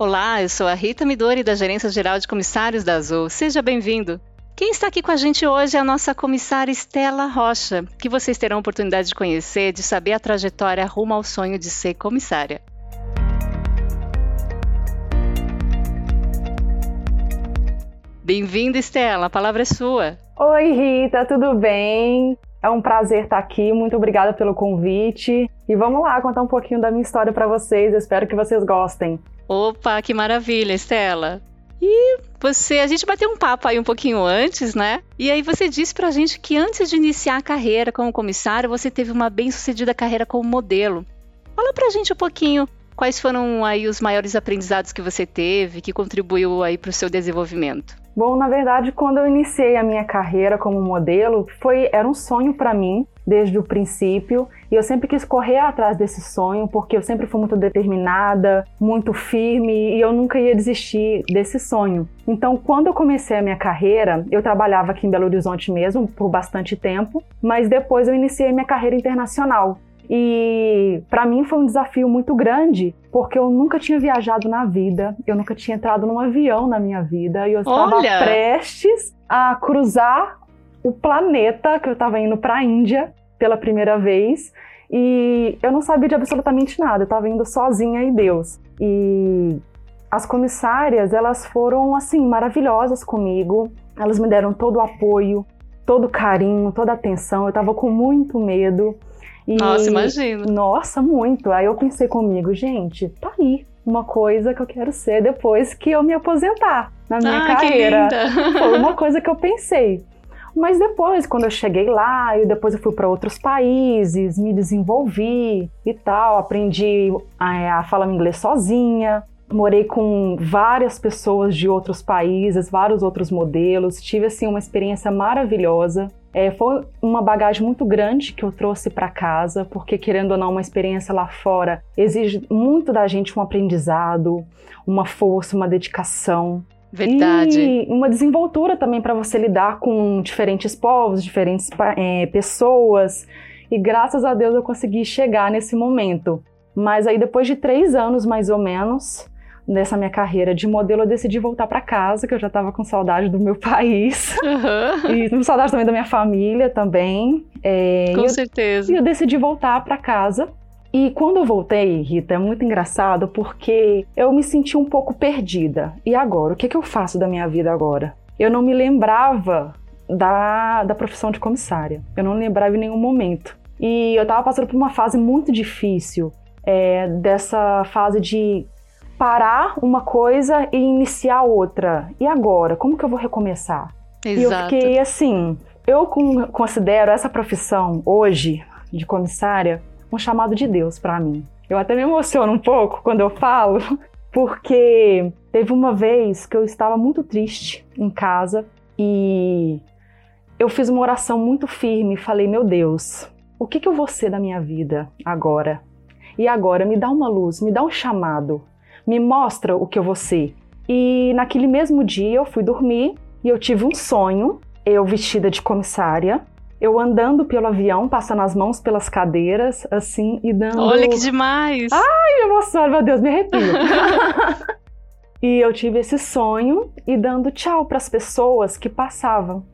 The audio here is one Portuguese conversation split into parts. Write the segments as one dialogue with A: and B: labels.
A: Olá, eu sou a Rita Midori, da Gerência Geral de Comissários da Azul. Seja bem-vindo. Quem está aqui com a gente hoje é a nossa comissária Estela Rocha, que vocês terão a oportunidade de conhecer, de saber a trajetória rumo ao sonho de ser comissária. Bem-vinda, Estela, a palavra é sua.
B: Oi, Rita, tudo bem? É um prazer estar aqui, muito obrigada pelo convite. E vamos lá contar um pouquinho da minha história para vocês, espero que vocês gostem.
A: Opa, que maravilha, Estela. E você, a gente bateu um papo aí um pouquinho antes, né? E aí você disse pra gente que antes de iniciar a carreira como comissário, você teve uma bem-sucedida carreira como modelo. Fala pra gente um pouquinho quais foram aí os maiores aprendizados que você teve, que contribuiu aí para o seu desenvolvimento.
B: Bom, na verdade, quando eu iniciei a minha carreira como modelo, foi era um sonho para mim desde o princípio e eu sempre quis correr atrás desse sonho porque eu sempre fui muito determinada, muito firme e eu nunca ia desistir desse sonho. Então, quando eu comecei a minha carreira, eu trabalhava aqui em Belo Horizonte mesmo por bastante tempo, mas depois eu iniciei minha carreira internacional. E para mim foi um desafio muito grande, porque eu nunca tinha viajado na vida, eu nunca tinha entrado num avião na minha vida, e eu estava
A: Olha.
B: prestes a cruzar o planeta, que eu estava indo para a Índia pela primeira vez, e eu não sabia de absolutamente nada, eu estava indo sozinha e Deus. E as comissárias, elas foram assim maravilhosas comigo. Elas me deram todo o apoio, todo o carinho, toda a atenção. Eu estava com muito medo.
A: E, nossa, imagino.
B: Nossa, muito. Aí eu pensei comigo, gente, tá aí uma coisa que eu quero ser depois que eu me aposentar na minha
A: ah,
B: carreira.
A: Que linda.
B: Foi uma coisa que eu pensei. Mas depois, quando eu cheguei lá, e depois eu fui para outros países, me desenvolvi e tal, aprendi a, a falar inglês sozinha, morei com várias pessoas de outros países, vários outros modelos, tive assim uma experiência maravilhosa. É, foi uma bagagem muito grande que eu trouxe para casa, porque querendo ou não, uma experiência lá fora exige muito da gente um aprendizado, uma força, uma dedicação.
A: Verdade.
B: E uma desenvoltura também para você lidar com diferentes povos, diferentes é, pessoas. E graças a Deus eu consegui chegar nesse momento. Mas aí depois de três anos mais ou menos, nessa minha carreira de modelo, eu decidi voltar para casa, que eu já estava com saudade do meu país.
A: Uhum.
B: E com saudade também da minha família também.
A: É, com
B: e eu,
A: certeza.
B: E eu decidi voltar para casa. E quando eu voltei, Rita, é muito engraçado porque eu me senti um pouco perdida. E agora? O que, que eu faço da minha vida agora? Eu não me lembrava da, da profissão de comissária. Eu não lembrava em nenhum momento. E eu estava passando por uma fase muito difícil, é, dessa fase de parar uma coisa e iniciar outra. E agora? Como que eu vou recomeçar?
A: Exato.
B: E eu fiquei assim. Eu considero essa profissão hoje de comissária um chamado de Deus para mim. Eu até me emociono um pouco quando eu falo, porque teve uma vez que eu estava muito triste em casa e eu fiz uma oração muito firme e falei: Meu Deus, o que, que eu vou ser da minha vida agora? E agora me dá uma luz, me dá um chamado me mostra o que eu vou ser. E naquele mesmo dia eu fui dormir e eu tive um sonho, eu vestida de comissária, eu andando pelo avião, passando as mãos pelas cadeiras, assim, e dando.
A: Olha que demais!
B: Ai, emoção, meu Deus, me arrepio. e eu tive esse sonho e dando tchau para as pessoas que passavam.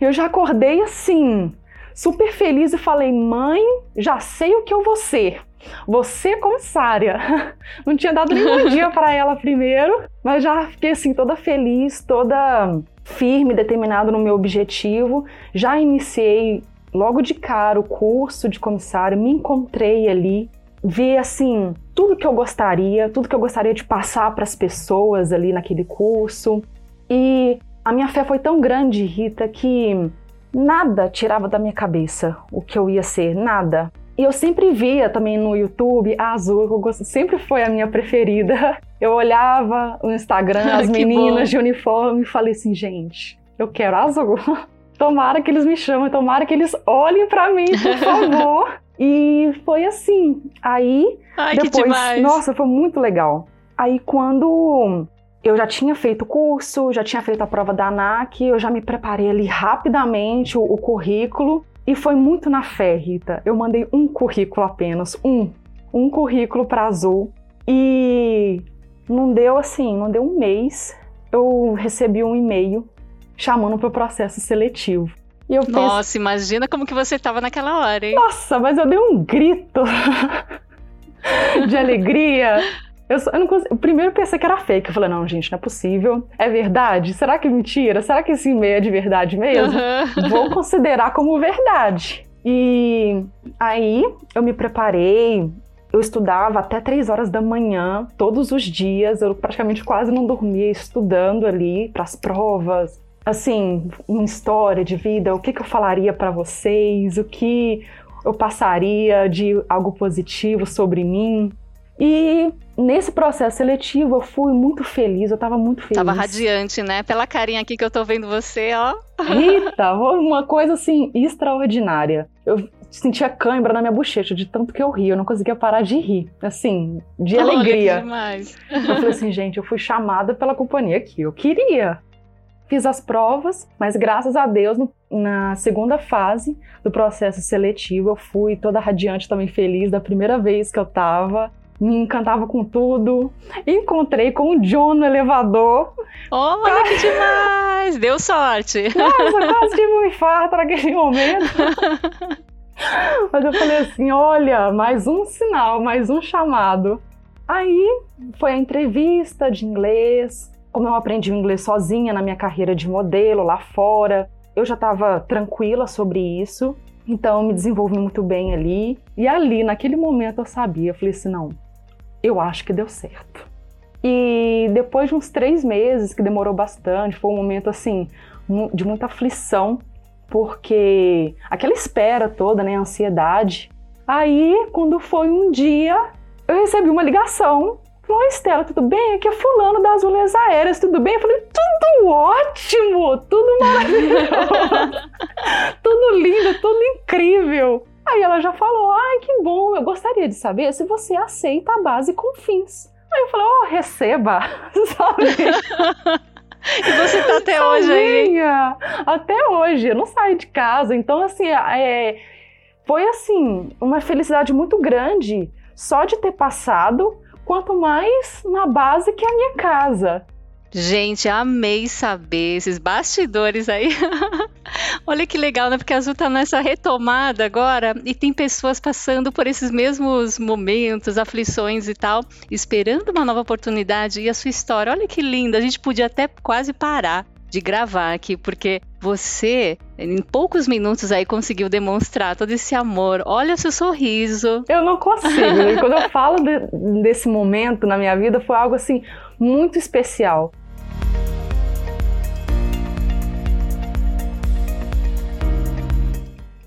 B: Eu já acordei assim, super feliz e falei: mãe, já sei o que eu vou ser. Você comissária. Não tinha dado nenhum dia para ela primeiro, mas já fiquei assim toda feliz, toda firme, determinada no meu objetivo. Já iniciei logo de cara o curso de comissário, me encontrei ali, vi assim tudo que eu gostaria, tudo que eu gostaria de passar para as pessoas ali naquele curso. E a minha fé foi tão grande, Rita, que nada tirava da minha cabeça o que eu ia ser, nada. E eu sempre via também no YouTube a Azul, que sempre foi a minha preferida. Eu olhava o Instagram, as meninas de uniforme e falei assim, gente, eu quero azul. Tomara que eles me chamem, tomara que eles olhem para mim, por favor. e foi assim. Aí,
A: Ai,
B: depois, nossa, foi muito legal. Aí quando eu já tinha feito o curso, já tinha feito a prova da ANAC, eu já me preparei ali rapidamente o, o currículo e foi muito na fé, Rita. Eu mandei um currículo apenas, um, um currículo para Azul e não deu assim, não deu um mês, eu recebi um e-mail chamando para o processo seletivo.
A: E eu Nossa, imagina como que você estava naquela hora, hein?
B: Nossa, mas eu dei um grito de alegria. Eu, eu não consigo, primeiro pensei que era fake. Eu falei, não, gente, não é possível. É verdade? Será que é mentira? Será que esse e-mail é de verdade mesmo? Uhum. Vou considerar como verdade. E aí eu me preparei, eu estudava até três horas da manhã, todos os dias. Eu praticamente quase não dormia estudando ali para as provas. Assim, uma história de vida, o que, que eu falaria para vocês, o que eu passaria de algo positivo sobre mim. E nesse processo seletivo eu fui muito feliz, eu tava muito feliz.
A: Tava radiante, né? Pela carinha aqui que eu tô vendo você, ó.
B: Rita, uma coisa assim extraordinária. Eu sentia cãibra na minha bochecha de tanto que eu ria, eu não conseguia parar de rir, assim, de Olha, alegria. Eu falei assim, gente, eu fui chamada pela companhia que eu queria. Fiz as provas, mas graças a Deus, no, na segunda fase do processo seletivo, eu fui toda radiante, também feliz da primeira vez que eu tava me encantava com tudo. Encontrei com o John no elevador.
A: Olha que demais! Deu sorte!
B: Nossa, quase tive um infarto naquele momento. Mas eu falei assim: olha, mais um sinal, mais um chamado. Aí foi a entrevista de inglês. Como eu aprendi o inglês sozinha na minha carreira de modelo lá fora, eu já estava tranquila sobre isso. Então eu me desenvolvi muito bem ali. E ali, naquele momento, eu sabia, eu falei assim: não, eu acho que deu certo. E depois de uns três meses, que demorou bastante, foi um momento assim de muita aflição, porque aquela espera toda, né, ansiedade. Aí, quando foi um dia, eu recebi uma ligação. Falou, Estela, tudo bem? Aqui é fulano das Ulhas Aéreas, tudo bem? Eu falei, tudo ótimo, tudo maravilhoso, tudo lindo, tudo incrível. Aí ela já falou: ai, que bom, eu gostaria de saber se você aceita a base com fins. Aí eu falei: ó, oh, receba, sabe?
A: E você tá até hoje aí?
B: Até hoje, eu não saio de casa. Então, assim, é, foi assim, uma felicidade muito grande só de ter passado, quanto mais na base que é a minha casa.
A: Gente, amei saber esses bastidores aí. Olha que legal, né? Porque a Azul tá nessa retomada agora e tem pessoas passando por esses mesmos momentos, aflições e tal, esperando uma nova oportunidade e a sua história. Olha que linda. A gente podia até quase parar de gravar aqui, porque você, em poucos minutos aí, conseguiu demonstrar todo esse amor. Olha seu sorriso.
B: Eu não consigo. Quando eu falo de, desse momento na minha vida, foi algo assim muito especial.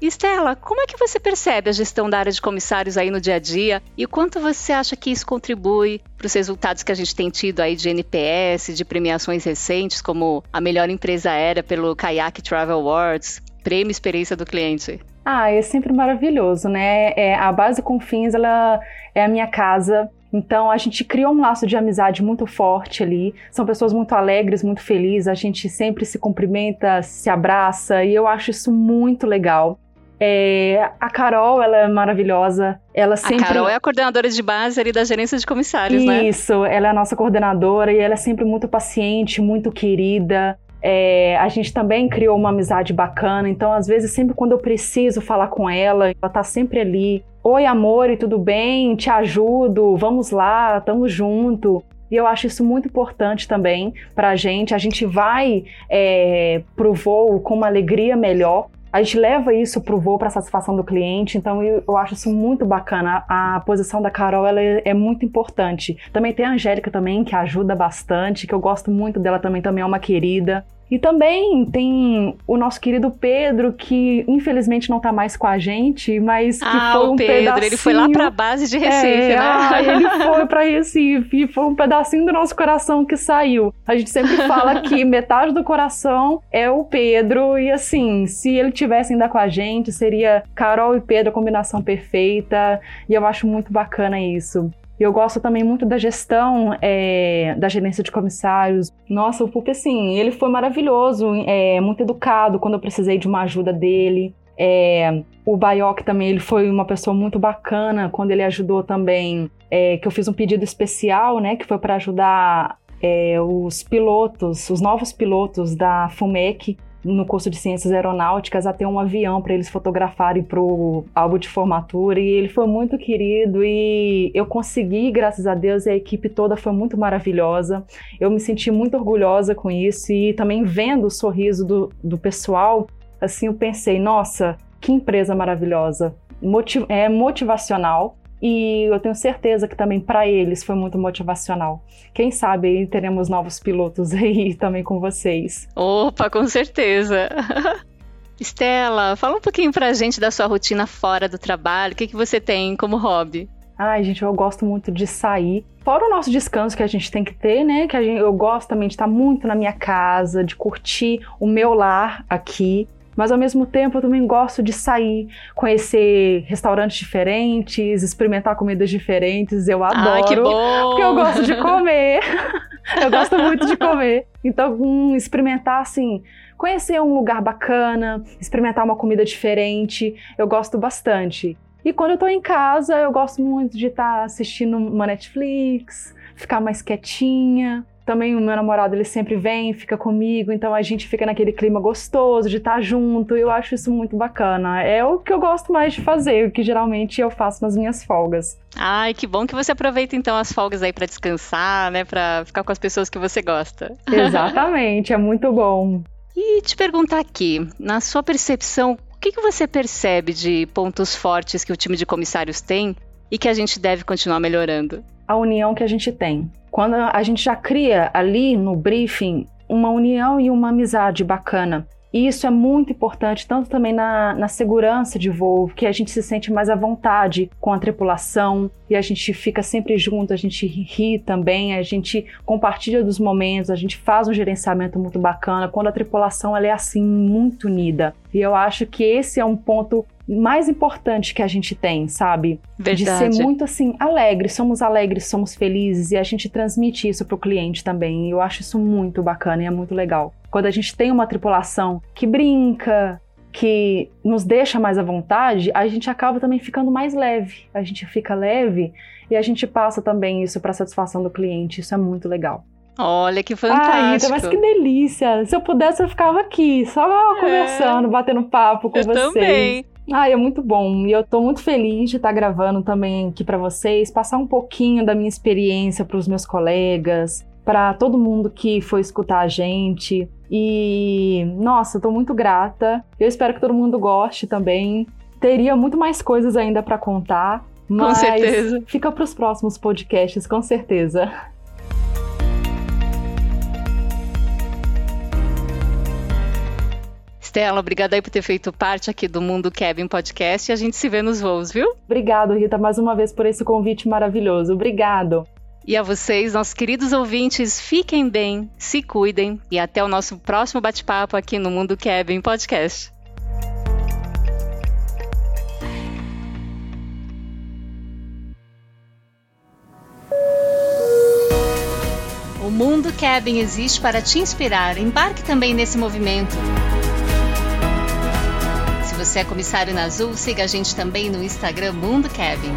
A: Estela, como é que você percebe a gestão da área de comissários aí no dia a dia e o quanto você acha que isso contribui para os resultados que a gente tem tido aí de NPS, de premiações recentes, como a melhor empresa aérea pelo Kayak Travel Awards, prêmio experiência do cliente?
B: Ah, é sempre maravilhoso, né? É, a base Confins, ela é a minha casa, então a gente criou um laço de amizade muito forte ali. São pessoas muito alegres, muito felizes. A gente sempre se cumprimenta, se abraça e eu acho isso muito legal. É, a Carol, ela é maravilhosa. Ela sempre...
A: A Carol é a coordenadora de base ali da gerência de comissários,
B: Isso,
A: né?
B: Isso, ela é a nossa coordenadora e ela é sempre muito paciente, muito querida. É, a gente também criou uma amizade bacana, então às vezes sempre quando eu preciso falar com ela, ela tá sempre ali. Oi, amor, e tudo bem? Te ajudo, vamos lá, tamo junto. E eu acho isso muito importante também para a gente. A gente vai é, pro voo com uma alegria melhor, a gente leva isso para o voo para satisfação do cliente, então eu, eu, acho isso muito bacana. A, a posição da Carol ela é, é, muito importante. Também tem a Angélica também, que ajuda bastante, que eu gosto muito dela também, também é uma querida. E também tem o nosso querido Pedro, que infelizmente não tá mais com a gente, mas que
A: ah,
B: foi um
A: o Pedro,
B: pedacinho...
A: ele foi lá pra base de Recife,
B: é,
A: né?
B: Ah, ele foi pra Recife, foi um pedacinho do nosso coração que saiu. A gente sempre fala que metade do coração é o Pedro, e assim, se ele tivesse ainda com a gente, seria Carol e Pedro a combinação perfeita, e eu acho muito bacana isso. E eu gosto também muito da gestão é, da gerência de comissários. Nossa, o Pupi, assim, ele foi maravilhoso, é, muito educado quando eu precisei de uma ajuda dele. É, o Baioc também, ele foi uma pessoa muito bacana quando ele ajudou também, é, que eu fiz um pedido especial, né, que foi para ajudar é, os pilotos, os novos pilotos da FUMEC, no curso de Ciências Aeronáuticas a ter um avião para eles fotografarem para o álbum de formatura e ele foi muito querido e eu consegui, graças a Deus, e a equipe toda foi muito maravilhosa. Eu me senti muito orgulhosa com isso e também vendo o sorriso do, do pessoal, assim, eu pensei, nossa, que empresa maravilhosa, Motiv é motivacional e eu tenho certeza que também para eles foi muito motivacional. Quem sabe aí teremos novos pilotos aí também com vocês.
A: Opa, com certeza. Estela, fala um pouquinho pra gente da sua rotina fora do trabalho. O que, que você tem como hobby?
B: Ai, gente, eu gosto muito de sair. Fora o nosso descanso que a gente tem que ter, né? Que a gente, eu gosto também de estar muito na minha casa, de curtir o meu lar aqui mas ao mesmo tempo eu também gosto de sair, conhecer restaurantes diferentes, experimentar comidas diferentes. Eu adoro.
A: Ai, que bom!
B: Porque eu gosto de comer. eu gosto muito de comer. Então, um, experimentar assim, conhecer um lugar bacana, experimentar uma comida diferente, eu gosto bastante. E quando eu tô em casa, eu gosto muito de estar tá assistindo uma Netflix, ficar mais quietinha, também o meu namorado, ele sempre vem, fica comigo, então a gente fica naquele clima gostoso de estar junto, e eu acho isso muito bacana. É o que eu gosto mais de fazer, o que geralmente eu faço nas minhas folgas.
A: Ai, que bom que você aproveita então as folgas aí para descansar, né, para ficar com as pessoas que você gosta.
B: Exatamente, é muito bom.
A: E te perguntar aqui, na sua percepção, o que, que você percebe de pontos fortes que o time de comissários tem e que a gente deve continuar melhorando?
B: A união que a gente tem quando a gente já cria ali no briefing uma união e uma amizade bacana. E isso é muito importante, tanto também na, na segurança de voo, que a gente se sente mais à vontade com a tripulação e a gente fica sempre junto, a gente ri também, a gente compartilha dos momentos, a gente faz um gerenciamento muito bacana quando a tripulação ela é assim muito unida. E eu acho que esse é um ponto mais importante que a gente tem, sabe?
A: Verdade.
B: De ser muito assim, alegre, somos alegres, somos felizes e a gente transmite isso pro cliente também. E eu acho isso muito bacana e é muito legal. Quando a gente tem uma tripulação que brinca, que nos deixa mais à vontade, a gente acaba também ficando mais leve. A gente fica leve e a gente passa também isso para satisfação do cliente. Isso é muito legal.
A: Olha que fantástico.
B: Ai, Ita, mas que delícia. Se eu pudesse, eu ficava aqui, só é. conversando, batendo papo com
A: eu
B: vocês.
A: Também.
B: Ah, é muito bom. E eu tô muito feliz de estar gravando também aqui para vocês, passar um pouquinho da minha experiência para os meus colegas, para todo mundo que foi escutar a gente. E nossa, tô muito grata. Eu espero que todo mundo goste também. Teria muito mais coisas ainda para contar, mas
A: com certeza.
B: fica para os próximos podcasts, com certeza.
A: Stella, obrigada aí por ter feito parte aqui do Mundo Kevin Podcast e a gente se vê nos voos, viu?
B: Obrigado, Rita, mais uma vez por esse convite maravilhoso. Obrigado.
A: E a vocês, nossos queridos ouvintes, fiquem bem, se cuidem e até o nosso próximo bate-papo aqui no Mundo Kevin Podcast. O Mundo Kevin existe para te inspirar. Embarque também nesse movimento você é comissário na Azul, siga a gente também no Instagram Mundo Cabin.